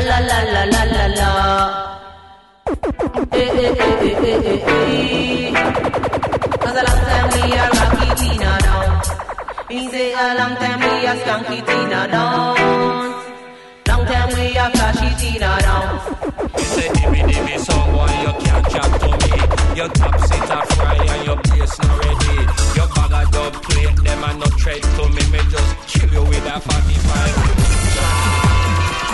la la la la la la. Eh eh eh eh eh eh. Cause a long time we a rocky Tina down. Me say a long time we a skanky Tina down. Long time we a flashy Tina down. You say dimmy dimmy song boy you can't chat to me. Your top seat a fry and your bass not ready. Your bag of dub plate them a no tread to me. Me just kill you with a 45.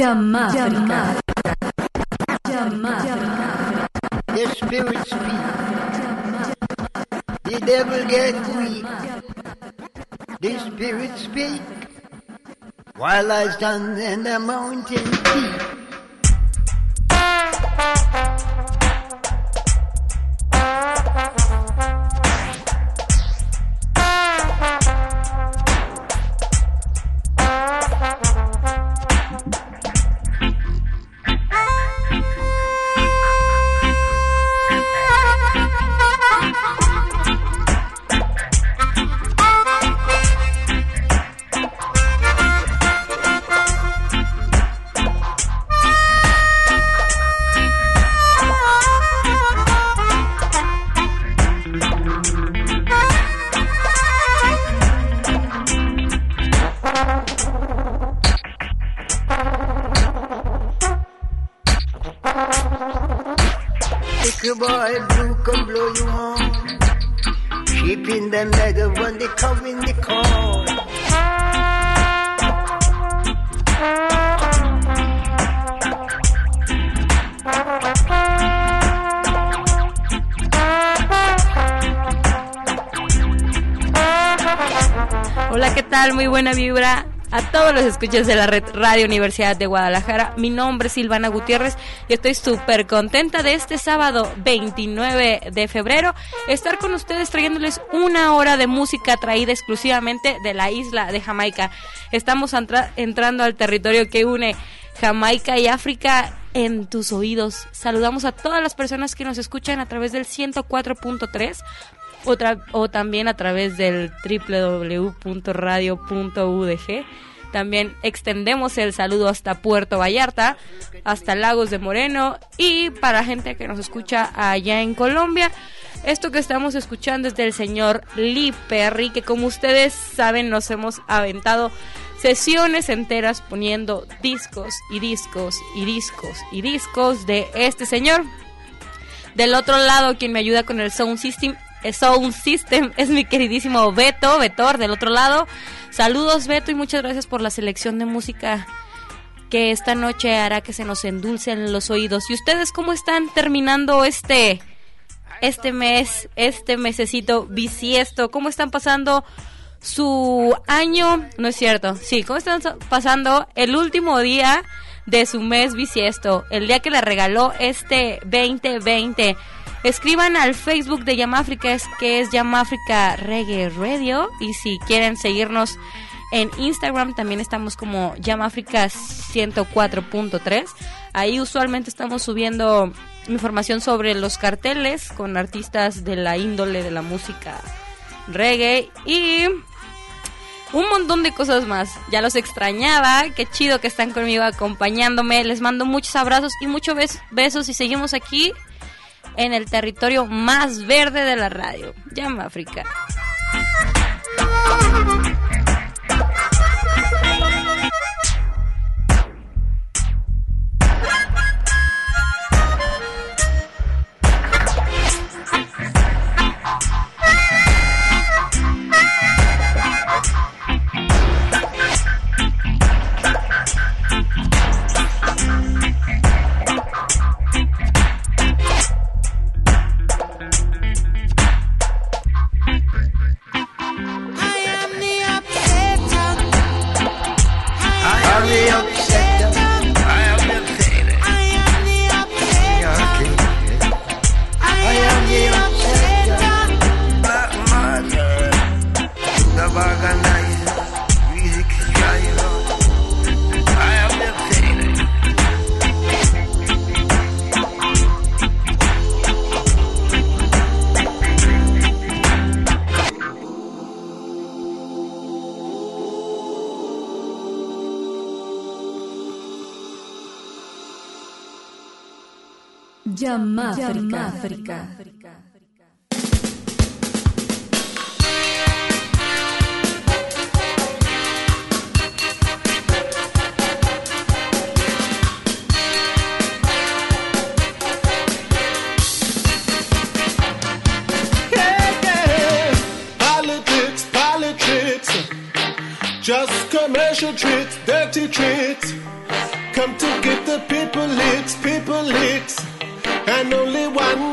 Jamaica. Jamaica. The spirit speak. The devil get weak. the Spirit speak, while I stand in the mountain peak. Escuchas de la red Radio Universidad de Guadalajara. Mi nombre es Silvana Gutiérrez y estoy súper contenta de este sábado 29 de febrero estar con ustedes trayéndoles una hora de música traída exclusivamente de la isla de Jamaica. Estamos entrando al territorio que une Jamaica y África en tus oídos. Saludamos a todas las personas que nos escuchan a través del 104.3 o también a través del www.radio.udg. También extendemos el saludo hasta Puerto Vallarta, hasta Lagos de Moreno y para gente que nos escucha allá en Colombia. Esto que estamos escuchando es del señor Lee Perry, que como ustedes saben nos hemos aventado sesiones enteras poniendo discos y discos y discos y discos de este señor. Del otro lado, quien me ayuda con el sound system Sound System es mi queridísimo Beto, Betor del otro lado. Saludos Beto y muchas gracias por la selección de música que esta noche hará que se nos endulcen los oídos. ¿Y ustedes cómo están terminando este este mes, este mesecito bisiesto? ¿Cómo están pasando su año? No es cierto. Sí, ¿cómo están pasando el último día de su mes bisiesto? El día que le regaló este 2020 Escriban al Facebook de Yamáfrica, que es Yamáfrica Reggae Radio. Y si quieren seguirnos en Instagram, también estamos como Yamáfrica 104.3. Ahí usualmente estamos subiendo información sobre los carteles con artistas de la índole de la música reggae y un montón de cosas más. Ya los extrañaba, qué chido que están conmigo acompañándome. Les mando muchos abrazos y muchos besos y seguimos aquí en el territorio más verde de la radio. Llama África. Just commercial tricks, dirty tricks. Come to get the people licks, people licks and only one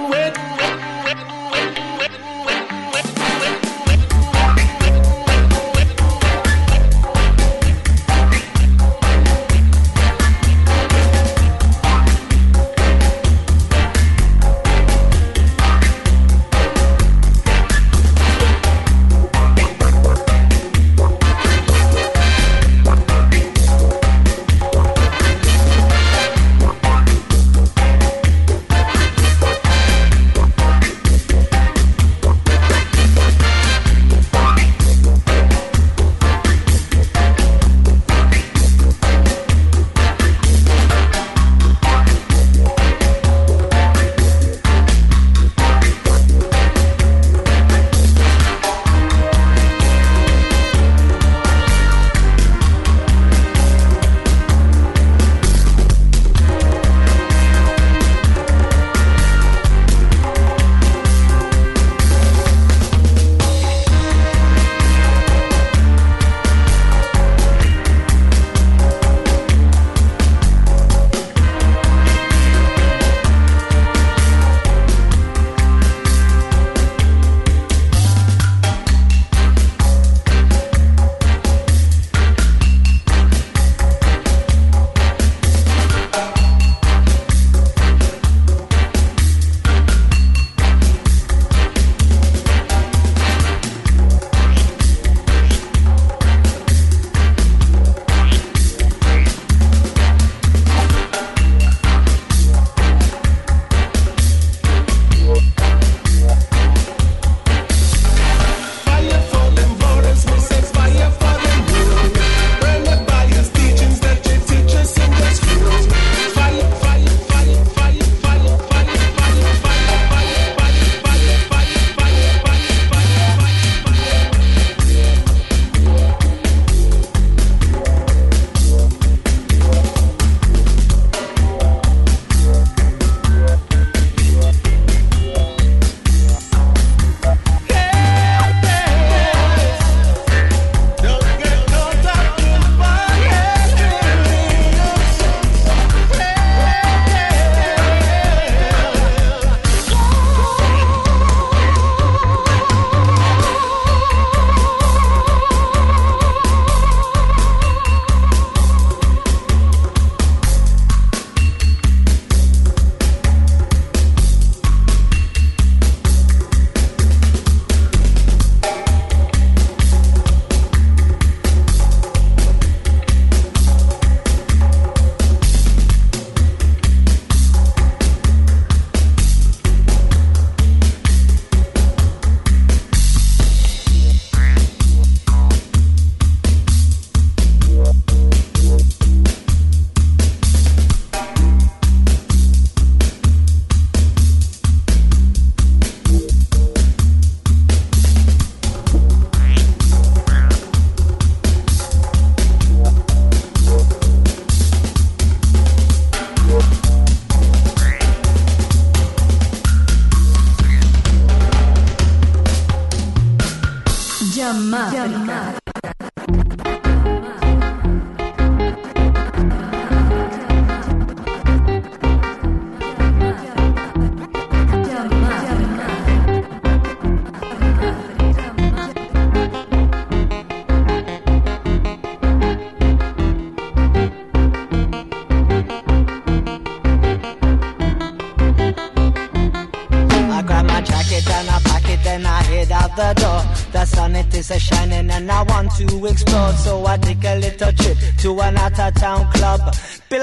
Yeah.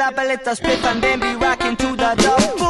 I, but let us piff and then be rocking to the dough.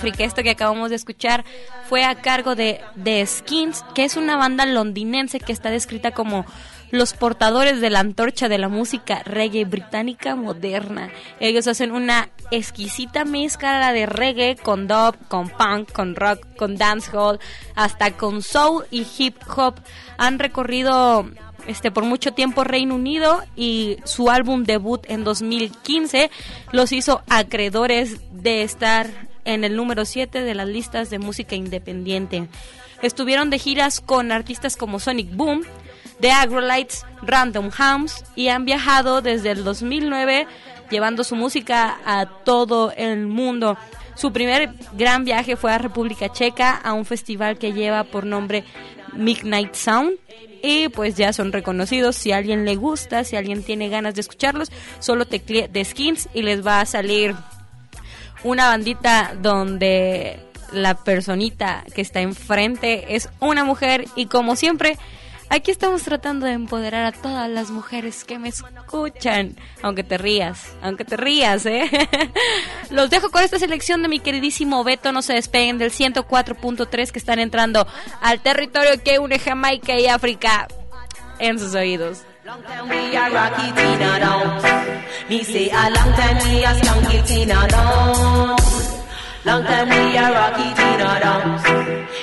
África. Esto que acabamos de escuchar fue a cargo de, de Skins, que es una banda londinense que está descrita como los portadores de la antorcha de la música reggae británica moderna. Ellos hacen una exquisita mezcla de reggae con dub, con punk, con rock, con dancehall, hasta con soul y hip hop. Han recorrido este por mucho tiempo Reino Unido y su álbum debut en 2015 los hizo acreedores de estar en el número 7 de las listas de música independiente. Estuvieron de giras con artistas como Sonic Boom, The Agrolites, Random House y han viajado desde el 2009 llevando su música a todo el mundo. Su primer gran viaje fue a República Checa a un festival que lleva por nombre Midnight Sound y pues ya son reconocidos. Si a alguien le gusta, si alguien tiene ganas de escucharlos, solo teclee de skins y les va a salir una bandita donde la personita que está enfrente es una mujer y como siempre aquí estamos tratando de empoderar a todas las mujeres que me escuchan, aunque te rías, aunque te rías, ¿eh? Los dejo con esta selección de mi queridísimo Beto, no se despeguen del 104.3 que están entrando al territorio que une Jamaica y África en sus oídos. Long time we a rock it in a dance. Me say a long time we a skank it in a dance. Long time we a rock it in a dance.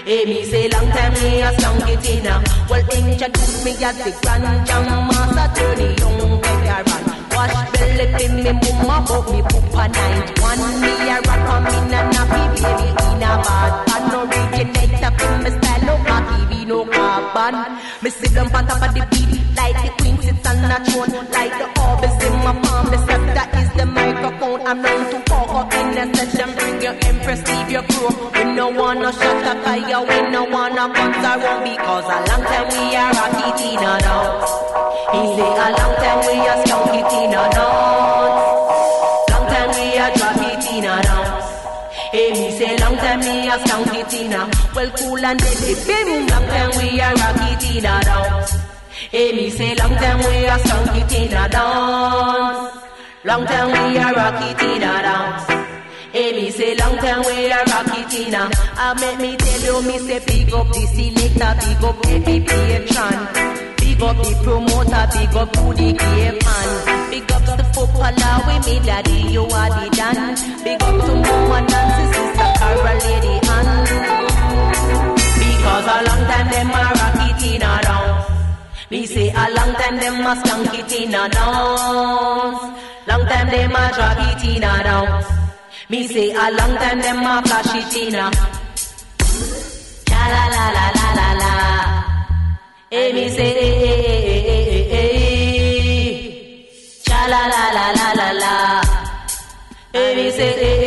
Hey, me say long time we a skank it in a. Well, introduce me as the grand jam master, turn the young veteran. Wash belly pin me mama, but me poop a night one. Me a rock on me na nappy baby in a bad pan. Originator from style, no carbon. Me sit down on top of the beat like the queen sits on a throne. Like the orbs in my palm, the scepter is the microphone. I'm known to talk up in the session, bring your empress, leave your crew. We no wanna shut up fire, we no wanna cut around because a long time we are rock it in a dance. He say a long time we are skunk it in a dance. Time me a skunk it in a Well cool and deadly Bim, long time we a rock it in a dance. Hey, me say long time we a skunk it in a dance. Long time we a rock it in a dance. Hey, me say long time we a rock it in a I make me tell you, me say big up the selector, big up every patron Big up the promoter, big up to the gay man Big up the footballer with me daddy, you are the dan Big up to mama Nancy, sister Carol, lady Ann Because a long time them a rock it in a dance? Me say a long time them a skank it in a dance? Long time them a drop it in a dance. Me say a long time them a flash it in a Cha la la la la la la. Hey, eh, me say, hey, hey, hey, hey, hey, hey. Cha la la la la la la. Hey, me say, hey,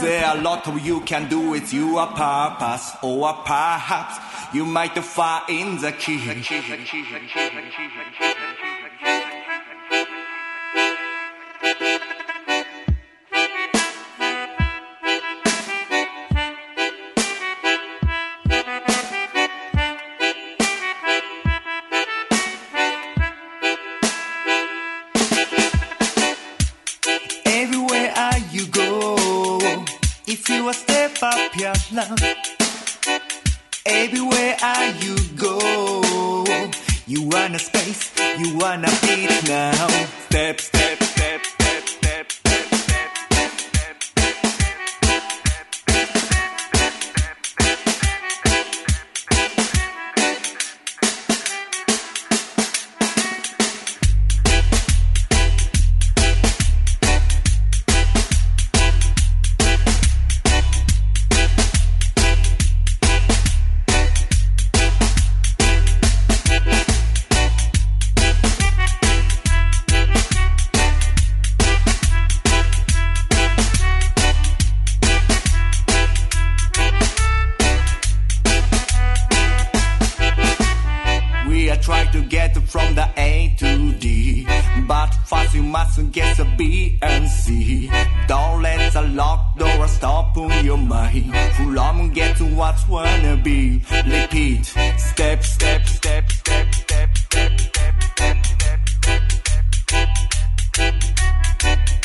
There are a lot of you can do with your purpose, or perhaps you might find the key. there's a locked door, a stop on your mind. 불러면 get to what wanna be. Repeat. Step, step, step, step, step, step, step, step, step, step, step, step, step, step, step, step, step, step, step,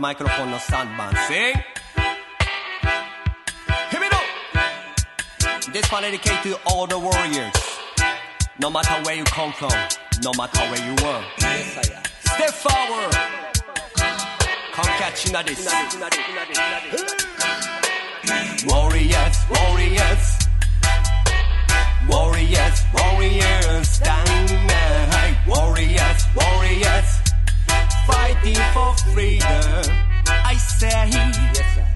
マイクロフォンの3番 Sing! Here we go! This one dedicated to all the warriors No matter where you come from No matter where you were Step forward! Come Conquer this. Warriors, warriors Warriors, warriors, stand high Warriors, warriors fighting for freedom. I say, yes, sir.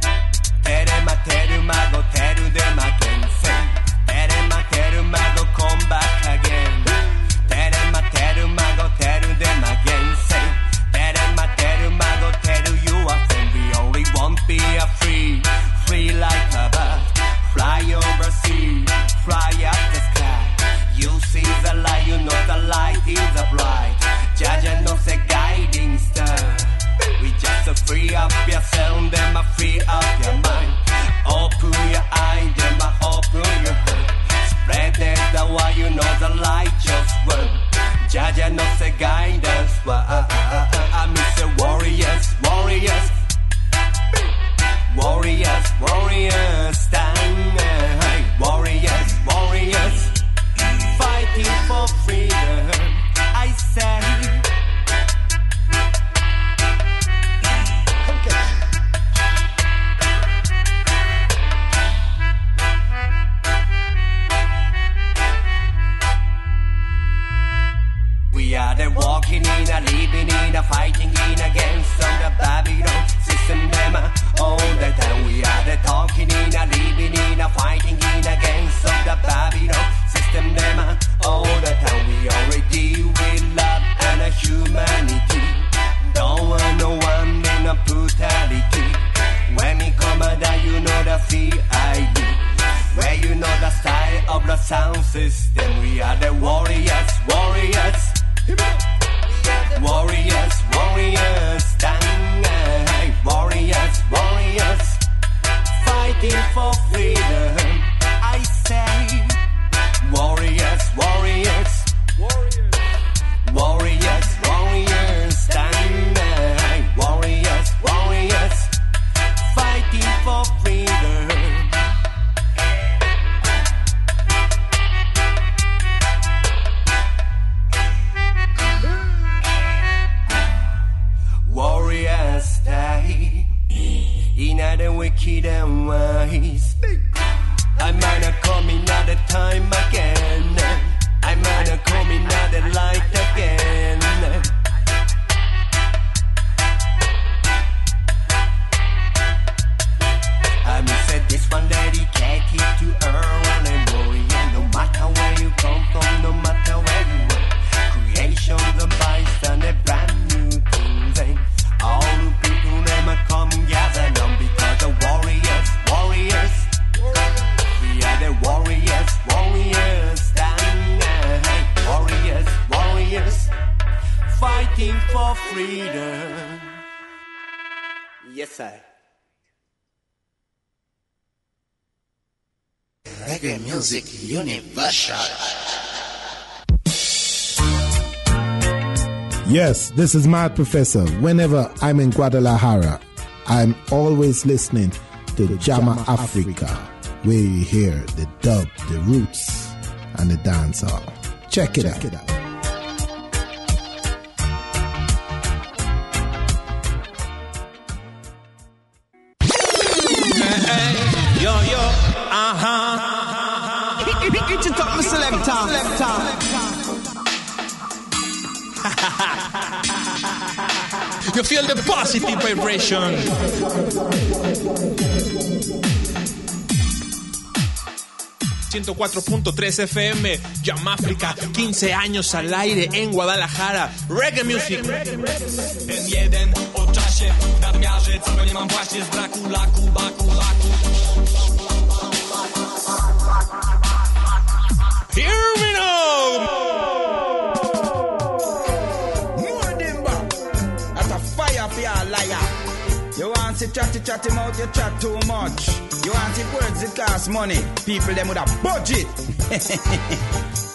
Fighting for freedom. This is my Professor. Whenever I'm in Guadalajara, I'm always listening to Jamafrica, where you hear the dub, the roots, and the dancehall. Check it out. Yo, You feel the positive vibration. ...104.3 FM, Yamáfrica, 15 años al aire en Guadalajara, Reggae Music. Here we go! Want to chatty chatty mouth, you chat too much. You want to words that cost money. People them with a budget.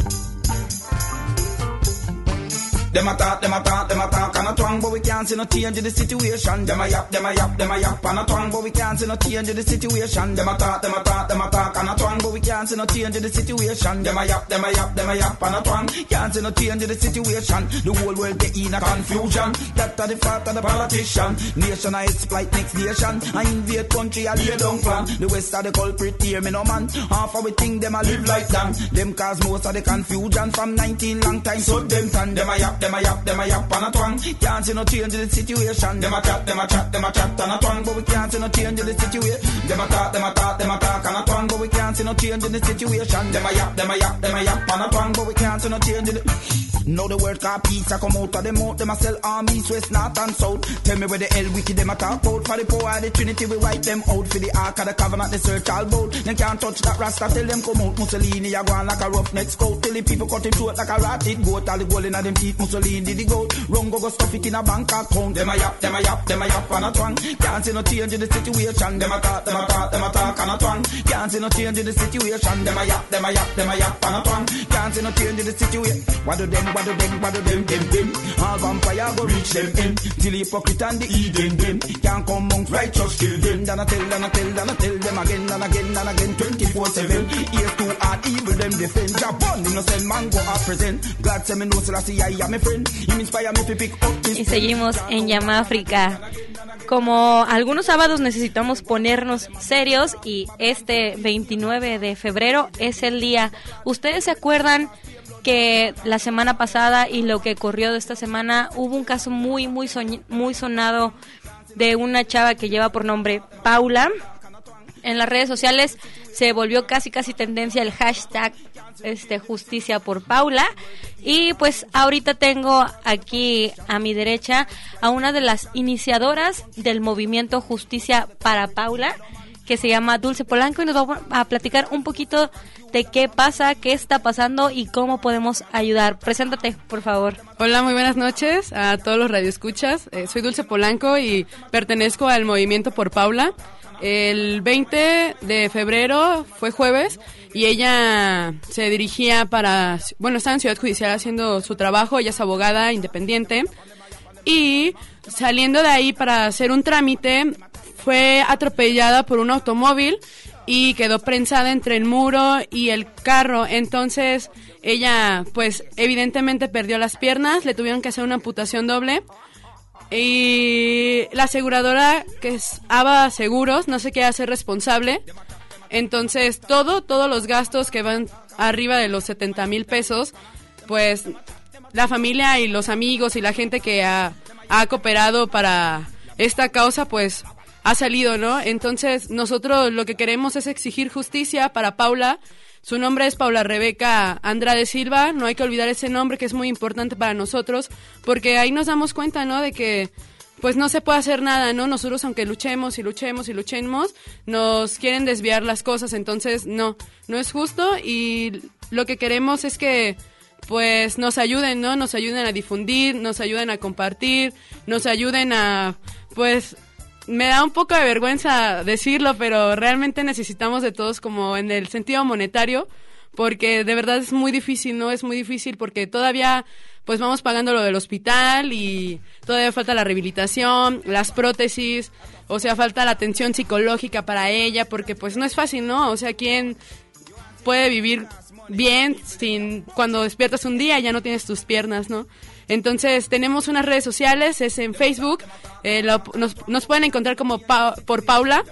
Them a talk, them a talk, them a talk and a twang, but we can't see no change in the situation. Them a yap, them a yap, them a yap and a twang, but we can't see no change in the situation. Them a talk, them a talk, them a talk and a twang, but we can't see no change in the situation. Them a yap, them a yap, them a yap and a twang, can't see no change in the situation. The whole world get in a confusion. That are the fault of the politician. Nation I exploit next nation. I invade country, I lay down plan. The west are the culprit here, me no man. Half of we think them a live like them. Them cause most of the confusion from 19 long time. So them tan, them a yap, them a yap, them a yap and a twang. Can't see no change in the situation. Them a chat, them a chat, them a chat and a twang, but we can't see no change in the situation. Them a talk, them a talk, them a talk and a twang, but we can't see no change in the situation. Them a yap, them a yap, them a yap and a twang, but we can't see no change in the. Now the word peace, I come out of them mouth, them a sell armies, west, north and south. Tell me where the hell wicked them a talk out. For the power of the Trinity, we wipe them out. For the ark of the covenant, they search all bold. Them can't touch that rasta, tell them come out. Mussolini, go on like a roughneck scout. Tell the people cut him throat like a ratted goat. All the gold in them teeth, Mussolini did the goat. Wrong go go stuff it in a bank account. Them a yap, them a yap, them a yap and a twang. Can't see no change in the situation. Them a talk, them a talk, them a talk and a twang. Can't see no change in the situation. Them a yap, them a yap, them a yap and a twang. Can't see no change in the situation. What do them, what do them, what do them, them, them. All vampire go reach them end. Till hypocrite and the Eden them. Can't come amongst righteous kill them. Then I tell, then I tell, then I tell them again and again and again. 24-7. Here's to hard evil them defend. Japan innocent man go up present. Glad say me know Selassie I am my Y seguimos en Yamáfrica. Como algunos sábados necesitamos ponernos serios y este 29 de febrero es el día. ¿Ustedes se acuerdan que la semana pasada y lo que corrió de esta semana hubo un caso muy muy muy sonado de una chava que lleva por nombre Paula? En las redes sociales se volvió casi casi tendencia el hashtag este justicia por Paula y pues ahorita tengo aquí a mi derecha a una de las iniciadoras del movimiento Justicia para Paula que se llama Dulce Polanco y nos va a platicar un poquito de qué pasa, qué está pasando y cómo podemos ayudar. Preséntate, por favor. Hola, muy buenas noches a todos los radioescuchas. Eh, soy Dulce Polanco y pertenezco al Movimiento por Paula. El 20 de febrero fue jueves y ella se dirigía para, bueno, estaba en Ciudad Judicial haciendo su trabajo, ella es abogada independiente y saliendo de ahí para hacer un trámite fue atropellada por un automóvil y quedó prensada entre el muro y el carro. Entonces ella, pues evidentemente perdió las piernas, le tuvieron que hacer una amputación doble. Y la aseguradora, que es ABA Seguros, no se quiere hacer responsable. Entonces, todo, todos los gastos que van arriba de los 70 mil pesos, pues la familia y los amigos y la gente que ha, ha cooperado para esta causa, pues ha salido, ¿no? Entonces, nosotros lo que queremos es exigir justicia para Paula. Su nombre es Paula Rebeca Andrade Silva. No hay que olvidar ese nombre que es muy importante para nosotros, porque ahí nos damos cuenta, ¿no? De que pues no se puede hacer nada, ¿no? Nosotros aunque luchemos y luchemos y luchemos, nos quieren desviar las cosas, entonces no, no es justo y lo que queremos es que pues nos ayuden, ¿no? Nos ayuden a difundir, nos ayuden a compartir, nos ayuden a pues me da un poco de vergüenza decirlo, pero realmente necesitamos de todos como en el sentido monetario, porque de verdad es muy difícil, ¿no? Es muy difícil porque todavía pues vamos pagando lo del hospital y todavía falta la rehabilitación, las prótesis, o sea, falta la atención psicológica para ella, porque pues no es fácil, ¿no? O sea, ¿quién puede vivir bien sin cuando despiertas un día ya no tienes tus piernas, ¿no? Entonces tenemos unas redes sociales, es en Facebook, eh, lo- nos, nos pueden encontrar como Pa- por Paula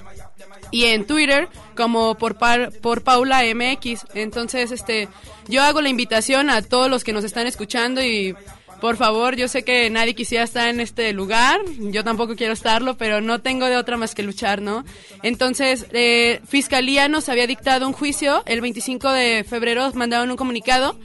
y en Twitter como por, Pa- por Paula MX. Entonces, este, yo hago la invitación a todos los que nos están escuchando y por favor, yo sé que nadie quisiera estar en este lugar, yo tampoco quiero estarlo, pero no tengo de otra más que luchar, ¿no? Entonces, eh, Fiscalía nos había dictado un juicio, el 25 de febrero mandaron un comunicado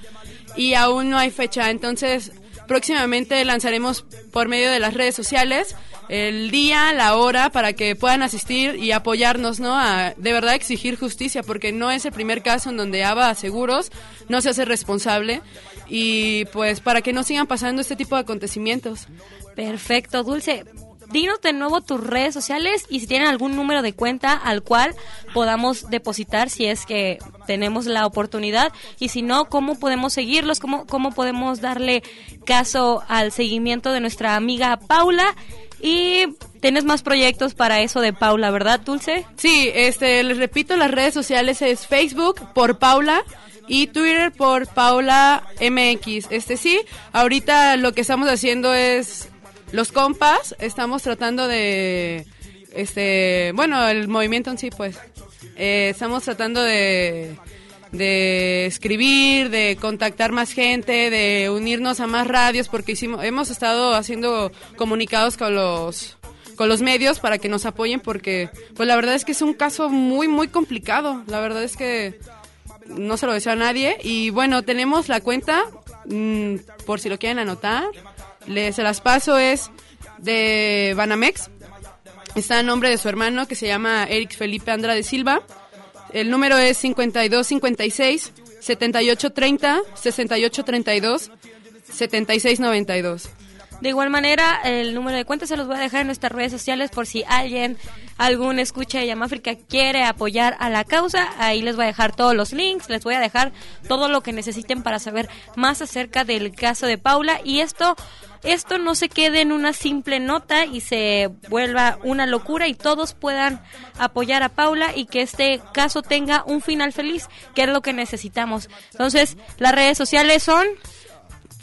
y aún no hay fecha, entonces próximamente lanzaremos por medio de las redes sociales el día, la hora para que puedan asistir y apoyarnos, ¿no? A de verdad exigir justicia, porque no es el primer caso en donde ABA Seguros no se hace responsable y pues para que no sigan pasando este tipo de acontecimientos. Perfecto, Dulce. Dinos de nuevo tus redes sociales y si tienen algún número de cuenta al cual podamos depositar si es que tenemos la oportunidad y si no, cómo podemos seguirlos, cómo, cómo podemos darle caso al seguimiento de nuestra amiga Paula y tienes más proyectos para eso de Paula, ¿verdad, Dulce? Sí, este, les repito, las redes sociales es Facebook por Paula y Twitter por Paula MX. Este sí, ahorita lo que estamos haciendo es los compas, estamos tratando de, este, bueno, el movimiento en sí, pues, eh, estamos tratando de de escribir, de contactar más gente, de unirnos a más radios, porque hicimos, hemos estado haciendo comunicados con los con los medios para que nos apoyen, porque pues la verdad es que es un caso muy muy complicado. La verdad es que no se lo deseo a nadie y bueno tenemos la cuenta mm, por si lo quieren anotar, les se las paso es de Banamex. Está a nombre de su hermano que se llama Eric Felipe Andrade Silva. El número es 5256 7830 6832 7692. De igual manera, el número de cuenta se los voy a dejar en nuestras redes sociales por si alguien, algún escucha de Yamáfrica quiere apoyar a la causa. Ahí les voy a dejar todos los links, les voy a dejar todo lo que necesiten para saber más acerca del caso de Paula. Y esto, esto no se quede en una simple nota y se vuelva una locura y todos puedan apoyar a Paula y que este caso tenga un final feliz, que es lo que necesitamos. Entonces, las redes sociales son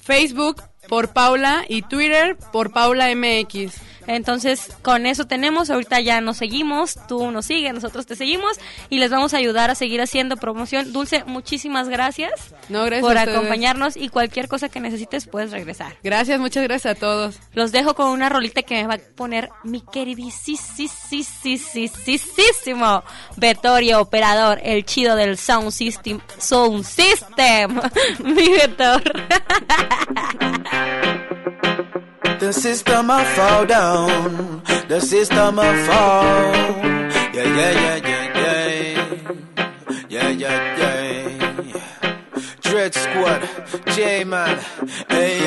Facebook por Paula y Twitter por Paula MX. Entonces, con eso tenemos, ahorita ya nos seguimos, tú nos sigues, nosotros te seguimos y les vamos a ayudar a seguir haciendo promoción. Dulce, muchísimas gracias, No, gracias por acompañarnos y cualquier cosa que necesites puedes regresar. Gracias, muchas gracias a todos. Los dejo con una rolita que me va a poner mi queridísimo Vettorio Operador, el chido del Sound System. Sound System, mi Vetor. The system I fall down. The system I fall. Yeah, yeah, yeah, yeah, yeah. Yeah, yeah, yeah. Dread Squad, J Man. Hey,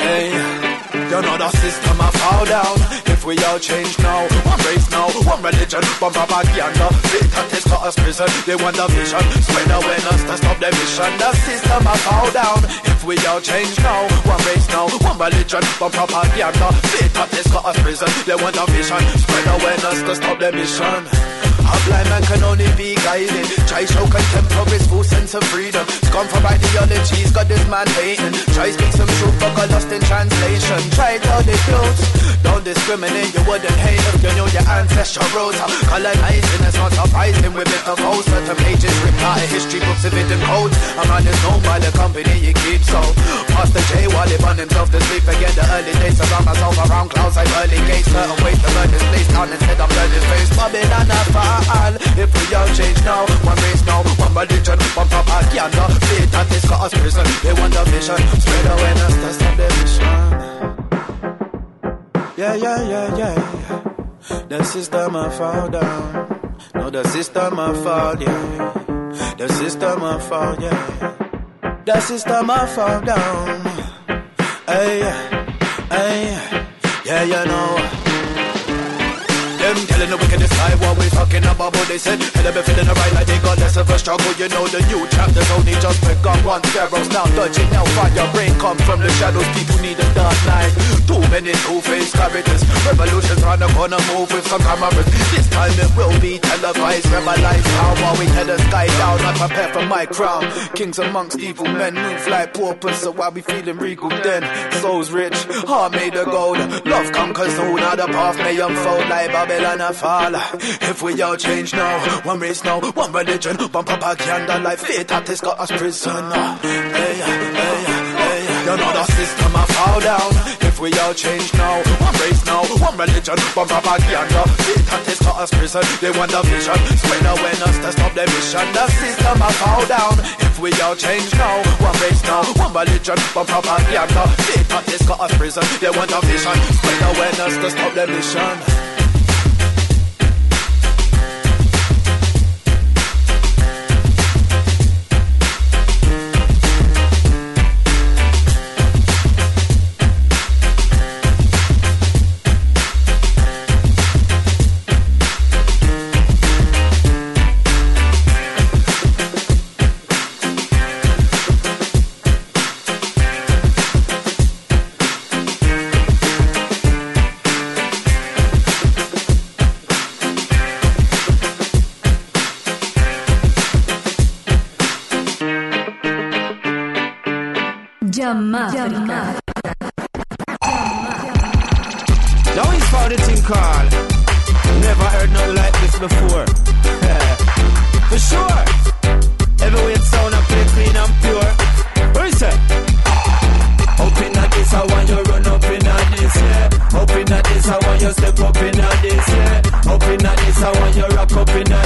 hey. You know the system I fall down if we all change now. One race now, one religion, one propaganda. Satan is taught us prison, they want the vision. Spread awareness to stop the mission. The system I fall down. If we all change now, one race now, one religion, one propaganda. Fit and test cut us prison. They want the vision, spread awareness to stop the mission. A blind man can only be guided. Try show his full sense of freedom. Scum for ideologies, got this man hating. Try speak some truth, but got lost in translation. Try tell the truth. Don't discriminate, you wouldn't hate if you knew your ancestral roots. Colonizing is not surprising with it of hosts. Certain pages reply history books of hidden codes. A man is known by the company he keeps. So, Master J while he bun himself to sleep again. The early days around myself around clouds like early gates. Certain ways to learn this place down instead of learning face. Babylon a fall. If we all change now, one race now, one religion, one propaganda. Faith that is us prison. They want the vision, spread awareness, that's not the mission. Yeah, yeah, yeah, yeah. The system I fall down. No, the system I fall, yeah. The system I fall, yeah. The system I fall down. Hey, hey, yeah, you know. Them telling the wickedest lie what we talking about what they said. And they be feeling alright like they got less of a struggle. You know the new chapters only just begun One. Pharaohs now dodging now your brain come from the shadows. People need a dark night. Too many two-faced characters. Revolutions round the corner move with some cameras. This time it will be televised. Rebelize how while we tear the sky down. I prepare for my crown. Kings amongst evil men move like paupers. So why we feeling regal then? Souls rich, heart made of gold. Love conquers all. Now the path may unfold. Like Babylon a fall. If we all change now, one race now, one religion, one propaganda like faith that has got us prisoner. Hey, hey, hey, you know the system a fall down. If we all change now, one race now, one religion, one propaganda. Faith that has got us prison. They want the vision, spread awareness to stop the mission. The system a fall down. If we all change now, one race now, one religion, one propaganda. Faith that has got us prison. They want the vision, spread awareness to stop the mission. Jamaica. Now he's found a thing called Never heard nothing like this before. For sure. Every way it sound I play clean and pure. What it? Up in that this, I want you run up in that this, yeah. Up that this, I want you step up in that this, yeah. Up that this, I want you rock up in that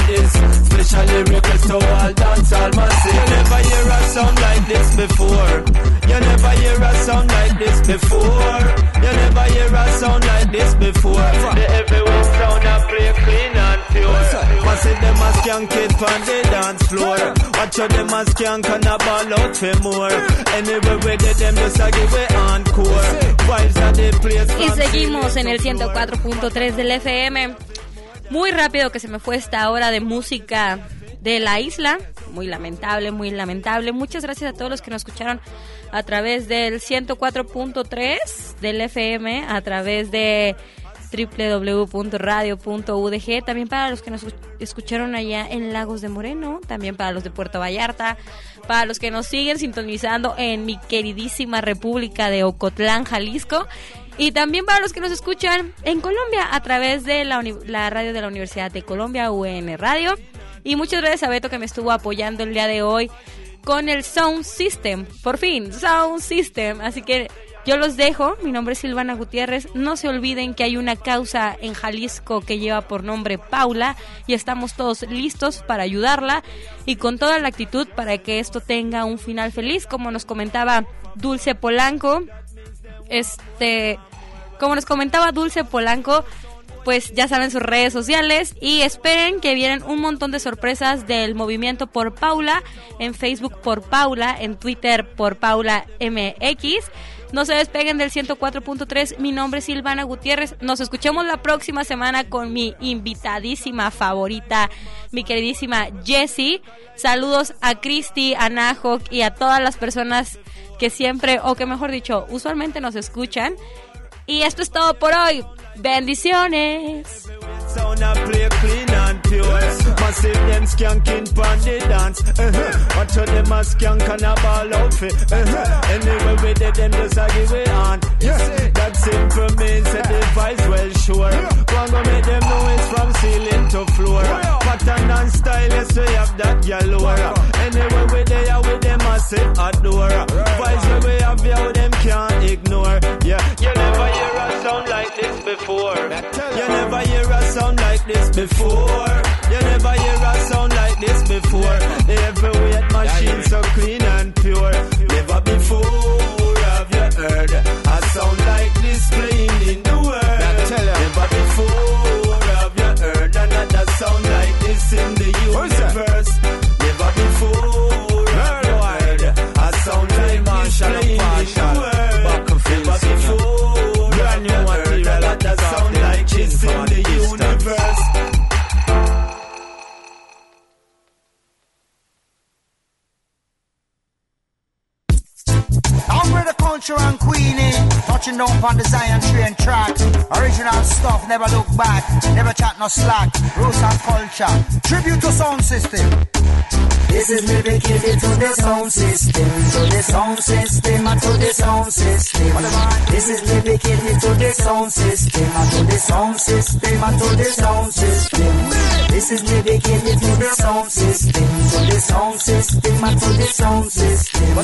on the dance floor? Watch out them a skank and a ball out for more. Anywhere we get them just a give it encore. Vibes at the place. Y seguimos en el 104.3 del FM. Muy rápido que se me fue esta hora de música de la isla. Muy lamentable, muy lamentable. Muchas gracias a todos los que nos escucharon a través del 104.3 del FM, a través de www.radio.udg, también para los que nos escucharon allá en Lagos de Moreno, también para los de Puerto Vallarta, para los que nos siguen sintonizando en mi queridísima República de Ocotlán, Jalisco, y también para los que nos escuchan en Colombia a través de la, la radio de la Universidad de Colombia, UN Radio. Y muchas gracias a Beto que me estuvo apoyando el día de hoy con el Sound System. Por fin, Sound System. Así que yo los dejo. Mi nombre es Silvana Gutiérrez. No se olviden que hay una causa en Jalisco que lleva por nombre Paula y estamos todos listos para ayudarla y con toda la actitud para que esto tenga un final feliz, como nos comentaba Dulce Polanco. Este, como nos comentaba Dulce Polanco, pues ya saben sus redes sociales y esperen que vienen un montón de sorpresas del movimiento por Paula, en Facebook por Paula, en Twitter por Paula MX. No se despeguen del 104.3. Mi nombre es Silvana Gutiérrez. Nos escuchamos la próxima semana con mi invitadísima favorita, mi queridísima Jessie. Saludos a Cristi, a Nahok y a todas las personas que siempre, o que mejor dicho, usualmente nos escuchan. Y esto es todo por hoy. Bendiciones. Sound a play clean and pure. Massive them skanking pon the dance. Uh-huh. Watch how them a skank and a ball outfit. Uh-huh. Anyway we did them just a give it on. Yeah. That simple means that the vibes well sure. One go make them know it's from ceiling to floor. Pattern and style, yes we have that galore. Anyway we there with them massive adore. Vibes where we have yeah, them can't ignore. Yeah, you never hear You never hear a sound like this before. You never hear a sound like this before. The heavyweight machine so clean and pure. Never before have you heard a sound like this playing in the world. Never before have you heard another sound like this in the universe. Never before have you heard a sound like this playing in the world. This with the culture and Queenie, touching down on the Zion train track. Original stuff, never look back, never chat no slack. Roots and culture, tribute to sound system. This is me dedicated to the sound system, to the sound system, and to the sound system. This is me dedicated to the sound system, and to the sound system, and to the sound system. This is me dedicated to the sound system, to the sound system, and to the sound system.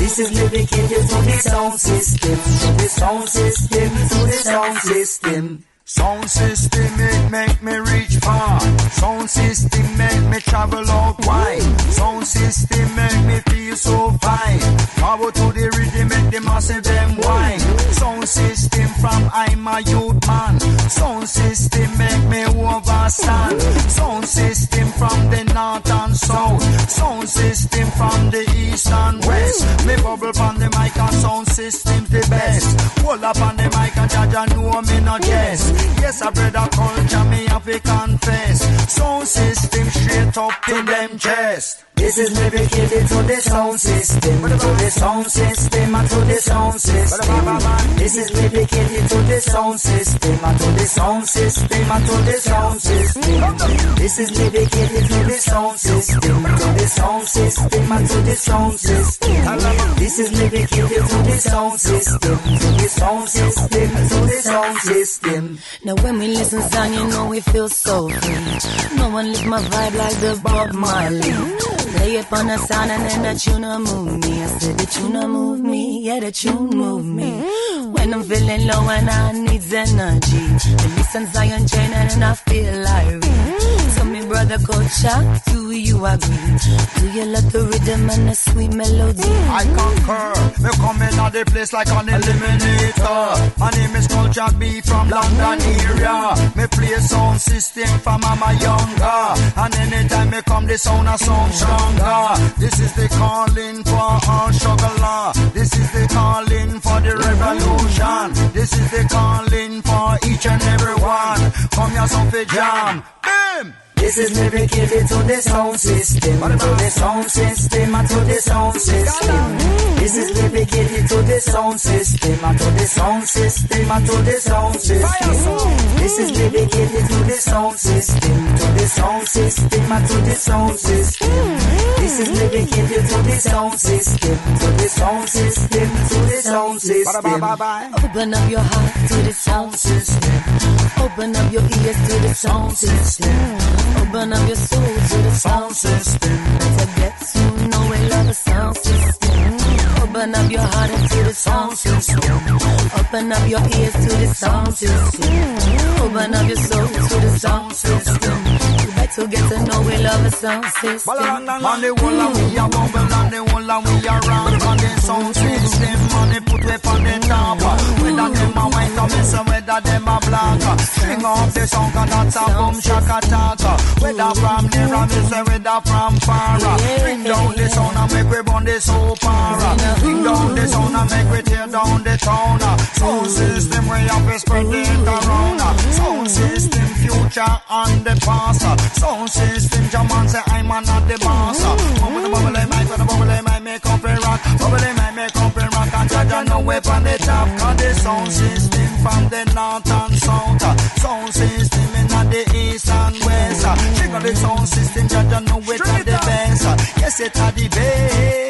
This is me dedicated to the sound system, to the sound system, to the sound system. Sound system it make me reach far. Sound system make me travel out wide. Sound system make me feel so fine. Power to the rhythm make the massive them wine. Sound system from I'm a youth man. Sound system make me overstand. Sound system from the north and south. Sound system from the east and west. Me bubble on the mic and sound system the best. Hold up on the mic and judge and know me no jest. Yes, I bred a culture, me have to confess. Sound system straight up to them chest. This is dedicated to the sound system, to the sound system, and to the sound system. This is dedicated to the sound system, and to the sound system, and to the sound system. This is dedicated to the sound system, to the sound system, and to the sound system. This is dedicated to the sound system, to the sound system, to the sound system. Now when we listen song, you know we feel so free. No one lift my vibe like the Bob Marley. Play it on the sound and then the will move me. I said the will move me, yeah the tune move me. When I'm feeling low and I need energy, I listen Zion Train and I feel like So me brother culture, do you agree? Do you love the rhythm and the sweet melody? I concur. Me coming out the place like an eliminator. My name is Culture B from London area. Me play a sound system from mama younger. And anytime me come, the sound a sound stronger. This is the calling for our struggle. This is the calling for the revolution. This is the calling for each and every one. Come here, some jam. Bam! This is dedicated to the sound system, to the sound system, to the sound system. This is dedicated to the sound system, to the sound system, to the sound system. This is dedicated to the sound system, to the sound system, to the sound system. This is dedicated to the sound system, to the sound system, to the sound system. Open up your heart to the sound system. Open up your ears to the sound system. Open up your soul to the sound system. To get to know and love the sound system. Open up your heart to the songs you sing. Open up your ears to the songs you sing. Open up your soul to the songs you sing. You get to know we love a sound system. Man, they wall and we a bubble and they wall and we a round. Man, they sound system. Man, they put way for the top. Whether them a white or miss or whether them a black. Sing off the song and that's a boom shaka taka. Whether from the ram or whether from far. Bring down the sound and make we burn the soul para. Ding down the sound and make we tear down the town. Sound system we have to spread it around. Sound system future and the past. Sound system German say I'm an the boss. Come with the bubble mic, with the bubble mic, make up a rock. Bubble mic, make up a rock. And judge no weapon the top. Cause the sound system from the north and south. Sound system in the east and west. Check out the sound system, judge no weapon the best. Yes, it's the best.